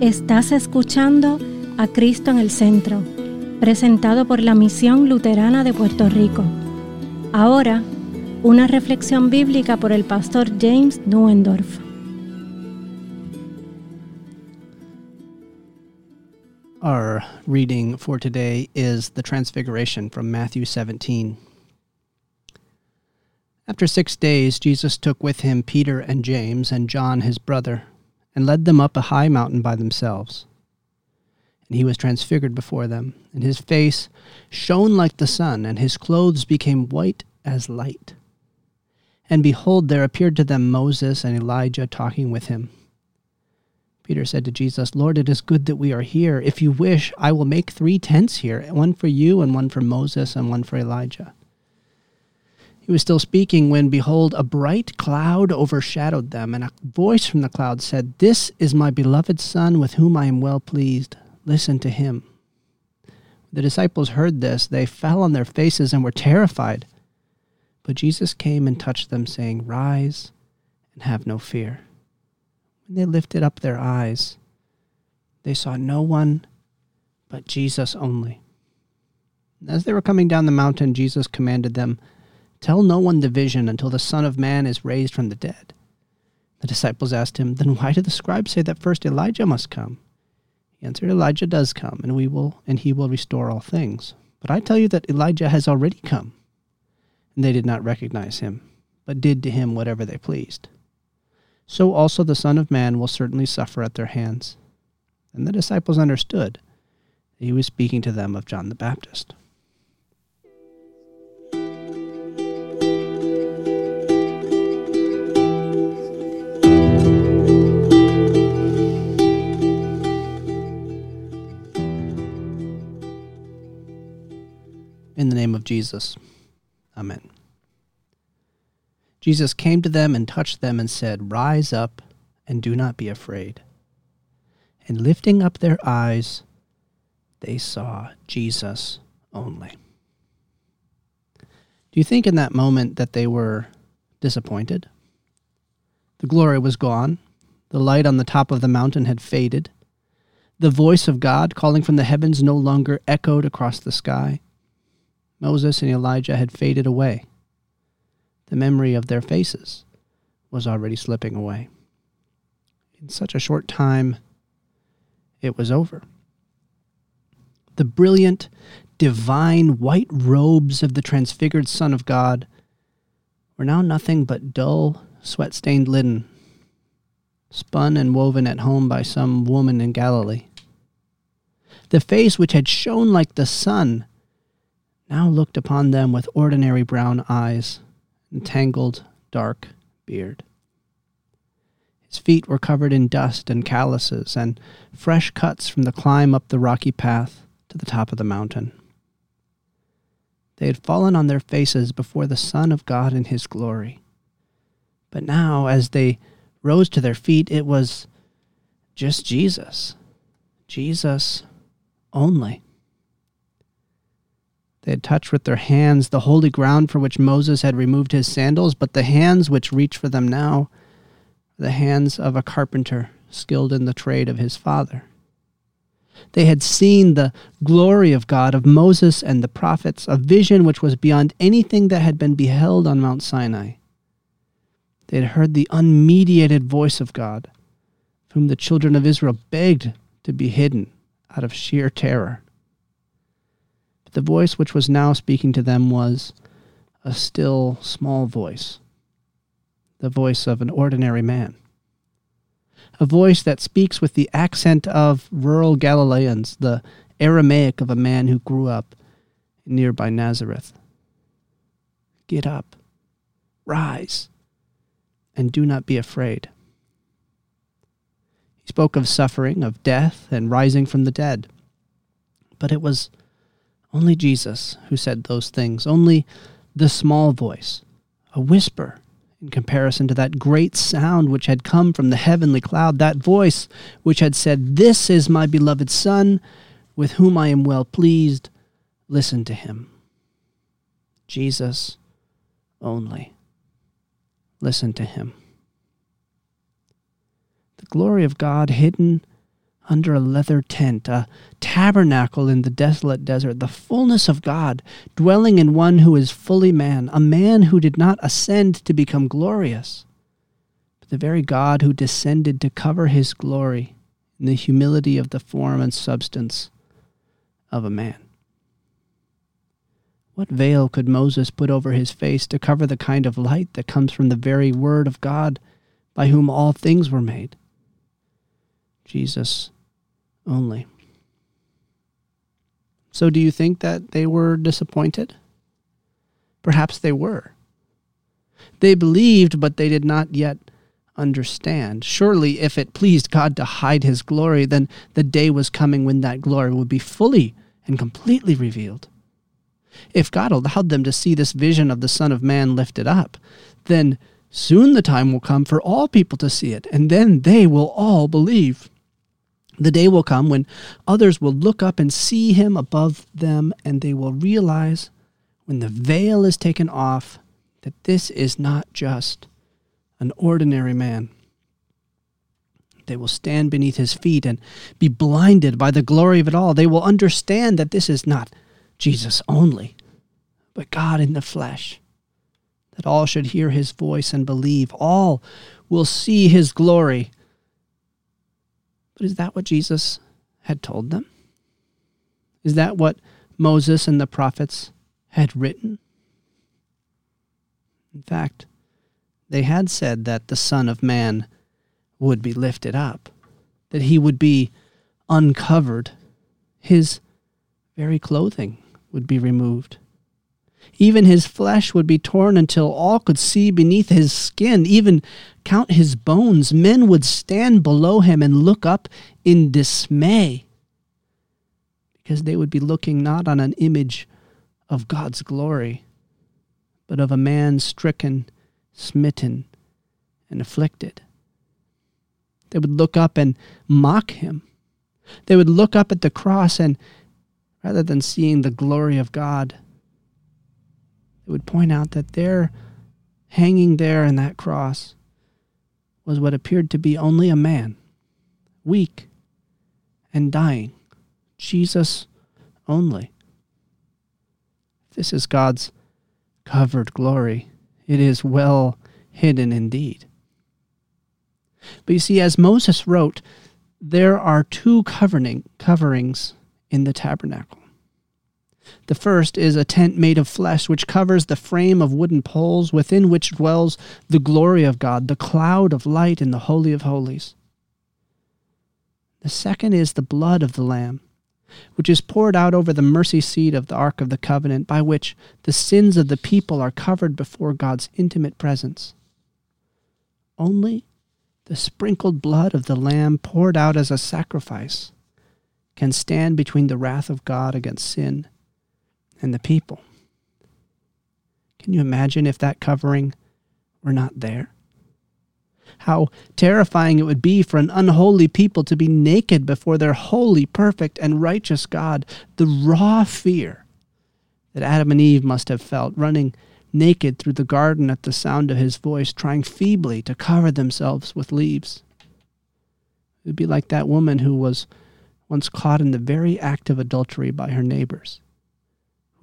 Estás escuchando a Cristo en el Centro, presentado por la Misión Luterana de Puerto Rico. Ahora, una reflexión bíblica por el pastor James Nuendorf. Our reading for today is the Transfiguration from Matthew 17. After six days, Jesus took with him Peter and James and John his brother and led them up a high mountain by themselves. And he was transfigured before them, and his face shone like the sun, and his clothes became white as light. And behold, there appeared to them Moses and Elijah talking with him. Peter said to Jesus, Lord, it is good that we are here. If you wish, I will make three tents here one for you, and one for Moses, and one for Elijah. He was still speaking when, behold, a bright cloud overshadowed them, and a voice from the cloud said, This is my beloved Son, with whom I am well pleased. Listen to him. The disciples heard this. They fell on their faces and were terrified. But Jesus came and touched them, saying, Rise and have no fear. When they lifted up their eyes, they saw no one but Jesus only. As they were coming down the mountain, Jesus commanded them, Tell no one the vision until the Son of Man is raised from the dead. The disciples asked him, Then why do the scribes say that first Elijah must come? He answered, Elijah does come, and we will and he will restore all things. But I tell you that Elijah has already come. And they did not recognize him, but did to him whatever they pleased. So also the Son of Man will certainly suffer at their hands. And the disciples understood that he was speaking to them of John the Baptist. In the name of Jesus. Amen. Jesus came to them and touched them and said, Rise up and do not be afraid. And lifting up their eyes, they saw Jesus only. Do you think in that moment that they were disappointed? The glory was gone. The light on the top of the mountain had faded. The voice of God calling from the heavens no longer echoed across the sky. Moses and Elijah had faded away. The memory of their faces was already slipping away. In such a short time, it was over. The brilliant, divine white robes of the transfigured Son of God were now nothing but dull, sweat stained linen, spun and woven at home by some woman in Galilee. The face which had shone like the sun now looked upon them with ordinary brown eyes and tangled dark beard. His feet were covered in dust and calluses and fresh cuts from the climb up the rocky path to the top of the mountain. They had fallen on their faces before the Son of God in his glory. But now, as they rose to their feet, it was just Jesus. Jesus only. They had touched with their hands the holy ground for which Moses had removed his sandals, but the hands which reach for them now the hands of a carpenter skilled in the trade of his father. They had seen the glory of God, of Moses and the prophets, a vision which was beyond anything that had been beheld on Mount Sinai. They had heard the unmediated voice of God, whom the children of Israel begged to be hidden out of sheer terror. The voice which was now speaking to them was a still, small voice, the voice of an ordinary man. A voice that speaks with the accent of rural Galileans, the Aramaic of a man who grew up nearby Nazareth. Get up, rise, and do not be afraid. He spoke of suffering, of death, and rising from the dead. But it was only Jesus who said those things, only the small voice, a whisper in comparison to that great sound which had come from the heavenly cloud, that voice which had said, This is my beloved Son, with whom I am well pleased. Listen to him. Jesus only. Listen to him. The glory of God hidden under a leather tent, a tabernacle in the desolate desert, the fullness of God, dwelling in one who is fully man, a man who did not ascend to become glorious, but the very God who descended to cover his glory in the humility of the form and substance of a man. What veil could Moses put over his face to cover the kind of light that comes from the very Word of God by whom all things were made? Jesus only. So, do you think that they were disappointed? Perhaps they were. They believed, but they did not yet understand. Surely, if it pleased God to hide his glory, then the day was coming when that glory would be fully and completely revealed. If God allowed them to see this vision of the Son of Man lifted up, then soon the time will come for all people to see it, and then they will all believe. The day will come when others will look up and see him above them, and they will realize when the veil is taken off that this is not just an ordinary man. They will stand beneath his feet and be blinded by the glory of it all. They will understand that this is not Jesus only, but God in the flesh. That all should hear his voice and believe. All will see his glory but is that what Jesus had told them? Is that what Moses and the prophets had written? In fact, they had said that the Son of Man would be lifted up, that he would be uncovered, his very clothing would be removed. Even his flesh would be torn until all could see beneath his skin, even count his bones. Men would stand below him and look up in dismay because they would be looking not on an image of God's glory, but of a man stricken, smitten, and afflicted. They would look up and mock him. They would look up at the cross and, rather than seeing the glory of God, it would point out that there, hanging there in that cross, was what appeared to be only a man, weak and dying, Jesus only. This is God's covered glory. It is well hidden indeed. But you see, as Moses wrote, there are two covering, coverings in the tabernacle. The first is a tent made of flesh, which covers the frame of wooden poles within which dwells the glory of God, the cloud of light in the Holy of Holies. The second is the blood of the Lamb, which is poured out over the mercy seat of the Ark of the Covenant, by which the sins of the people are covered before God's intimate presence. Only the sprinkled blood of the Lamb poured out as a sacrifice can stand between the wrath of God against sin and the people. Can you imagine if that covering were not there? How terrifying it would be for an unholy people to be naked before their holy, perfect, and righteous God. The raw fear that Adam and Eve must have felt running naked through the garden at the sound of his voice, trying feebly to cover themselves with leaves. It would be like that woman who was once caught in the very act of adultery by her neighbors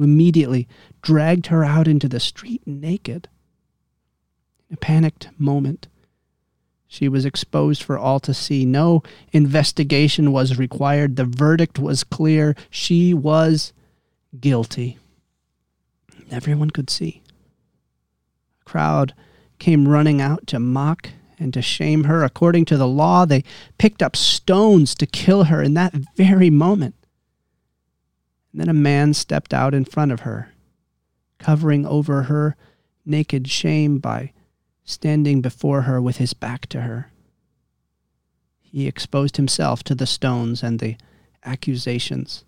who immediately dragged her out into the street naked. In a panicked moment, she was exposed for all to see. No investigation was required. The verdict was clear. She was guilty. Everyone could see. A crowd came running out to mock and to shame her. According to the law, they picked up stones to kill her in that very moment. And then a man stepped out in front of her, covering over her naked shame by standing before her with his back to her. He exposed himself to the stones and the accusations.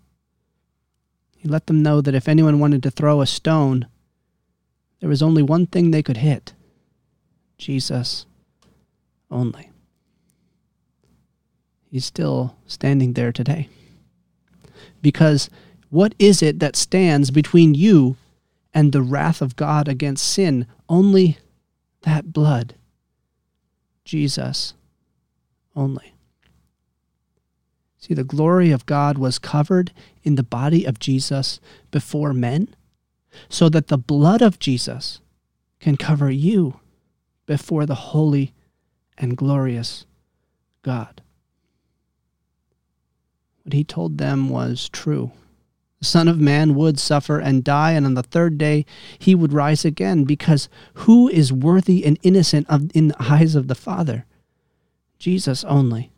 He let them know that if anyone wanted to throw a stone, there was only one thing they could hit Jesus only. He's still standing there today. Because what is it that stands between you and the wrath of God against sin? Only that blood. Jesus only. See, the glory of God was covered in the body of Jesus before men, so that the blood of Jesus can cover you before the holy and glorious God. What he told them was true. Son of Man would suffer and die, and on the third day he would rise again, because who is worthy and innocent of, in the eyes of the Father? Jesus only.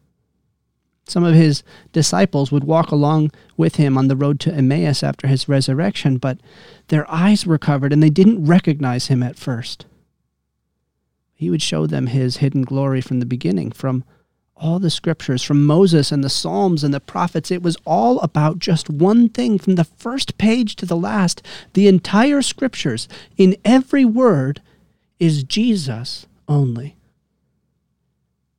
Some of his disciples would walk along with him on the road to Emmaus after his resurrection, but their eyes were covered and they didn't recognize him at first. He would show them his hidden glory from the beginning, from all the scriptures, from Moses and the Psalms and the prophets. It was all about just one thing from the first page to the last. The entire scriptures, in every word, is Jesus only.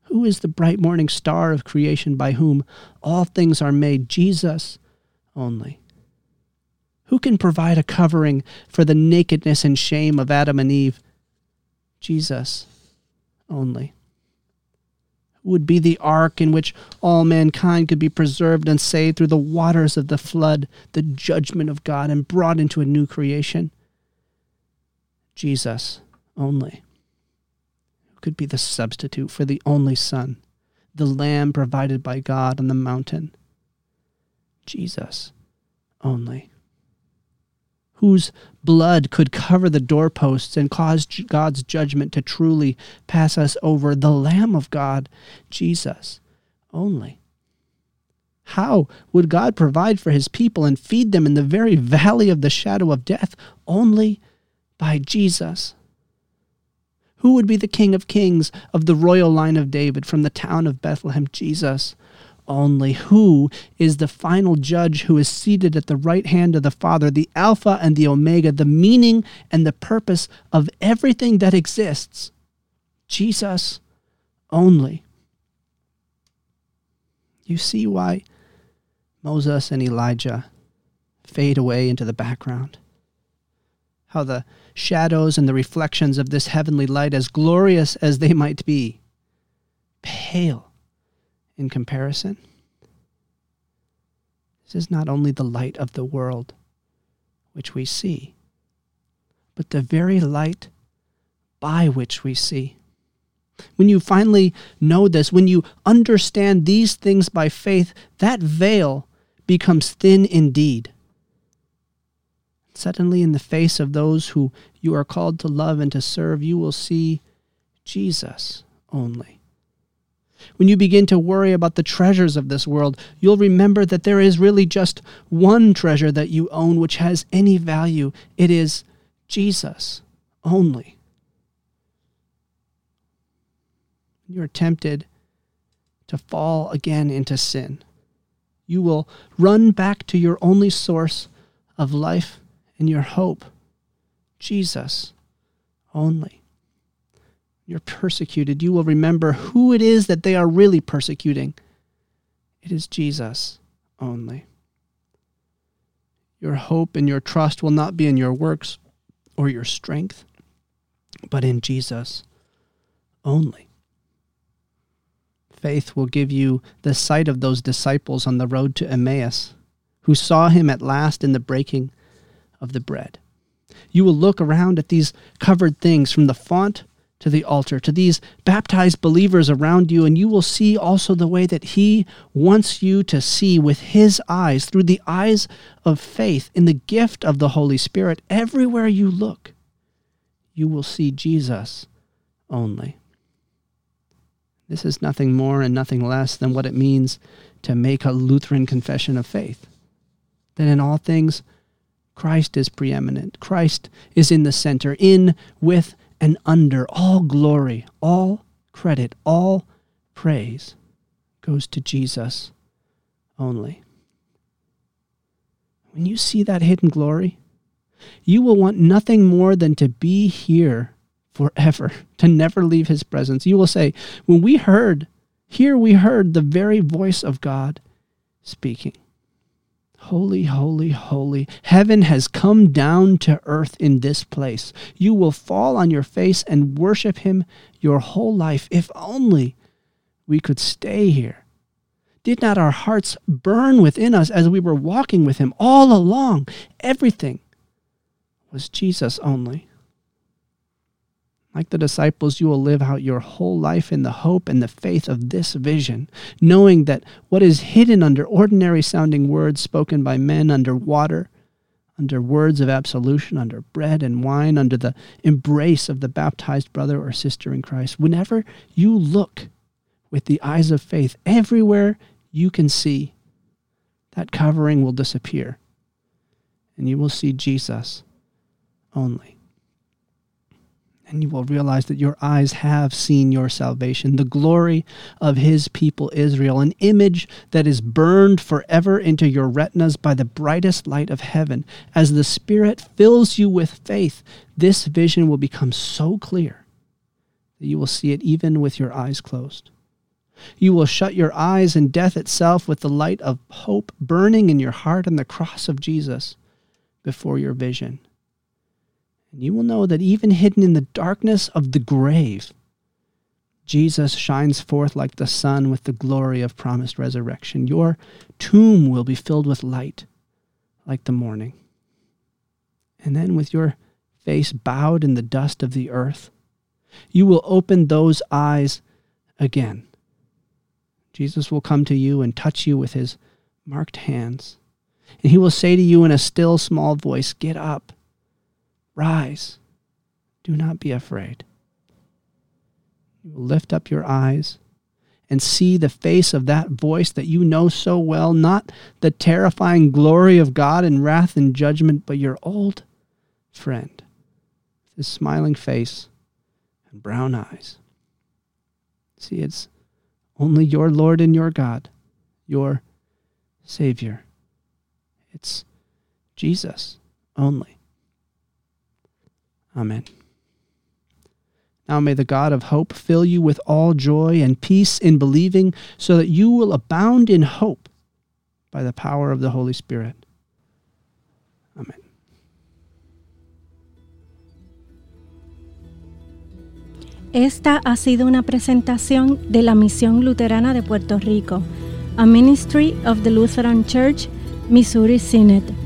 Who is the bright morning star of creation by whom all things are made? Jesus only. Who can provide a covering for the nakedness and shame of Adam and Eve? Jesus only. Would be the ark in which all mankind could be preserved and saved through the waters of the flood, the judgment of God, and brought into a new creation? Jesus only could be the substitute for the only Son, the Lamb provided by God on the mountain. Jesus only. Whose blood could cover the doorposts and cause God's judgment to truly pass us over? The Lamb of God, Jesus only. How would God provide for his people and feed them in the very valley of the shadow of death? Only by Jesus who would be the King of Kings of the royal line of David from the town of Bethlehem? Jesus only. Who is the final judge who is seated at the right hand of the Father, the Alpha and the Omega, the meaning and the purpose of everything that exists? Jesus only. You see why Moses and Elijah fade away into the background? How the shadows and the reflections of this heavenly light, as glorious as they might be, pale in comparison. This is not only the light of the world which we see, but the very light by which we see. When you finally know this, when you understand these things by faith, that veil becomes thin indeed. Suddenly, in the face of those who you are called to love and to serve, you will see Jesus only. When you begin to worry about the treasures of this world, you'll remember that there is really just one treasure that you own which has any value. It is Jesus only. You're tempted to fall again into sin. You will run back to your only source of life and your hope, Jesus only. You're persecuted. You will remember who it is that they are really persecuting. It is Jesus only. Your hope and your trust will not be in your works or your strength, but in Jesus only. Faith will give you the sight of those disciples on the road to Emmaus who saw him at last in the breaking of the bread. You will look around at these covered things from the font to the altar, to these baptized believers around you, and you will see also the way that He wants you to see with His eyes, through the eyes of faith, in the gift of the Holy Spirit. Everywhere you look, you will see Jesus only. This is nothing more and nothing less than what it means to make a Lutheran confession of faith. That in all things, Christ is preeminent. Christ is in the center, in, with, and under. All glory, all credit, all praise goes to Jesus only. When you see that hidden glory, you will want nothing more than to be here forever, to never leave his presence. You will say, When we heard, here we heard the very voice of God speaking. Holy, holy, holy. Heaven has come down to earth in this place. You will fall on your face and worship him your whole life. If only we could stay here. Did not our hearts burn within us as we were walking with him all along? Everything was Jesus only. Like the disciples, you will live out your whole life in the hope and the faith of this vision, knowing that what is hidden under ordinary sounding words spoken by men under water, under words of absolution, under bread and wine, under the embrace of the baptized brother or sister in Christ, whenever you look with the eyes of faith, everywhere you can see, that covering will disappear, and you will see Jesus only and you will realize that your eyes have seen your salvation, the glory of his people Israel, an image that is burned forever into your retinas by the brightest light of heaven. As the Spirit fills you with faith, this vision will become so clear that you will see it even with your eyes closed. You will shut your eyes in death itself with the light of hope burning in your heart and the cross of Jesus before your vision and you will know that even hidden in the darkness of the grave, Jesus shines forth like the sun with the glory of promised resurrection. Your tomb will be filled with light like the morning. And then, with your face bowed in the dust of the earth, you will open those eyes again. Jesus will come to you and touch you with his marked hands. And he will say to you in a still small voice, Get up Rise. Do not be afraid. You lift up your eyes and see the face of that voice that you know so well, not the terrifying glory of God in wrath and judgment, but your old friend, his smiling face and brown eyes. See, it's only your Lord and your God, your Savior. It's Jesus only. Amen. Now may the God of hope fill you with all joy and peace in believing, so that you will abound in hope by the power of the Holy Spirit. Amen. Esta ha sido una presentación de la Misión Luterana de Puerto Rico, a Ministry of the Lutheran Church, Missouri Synod.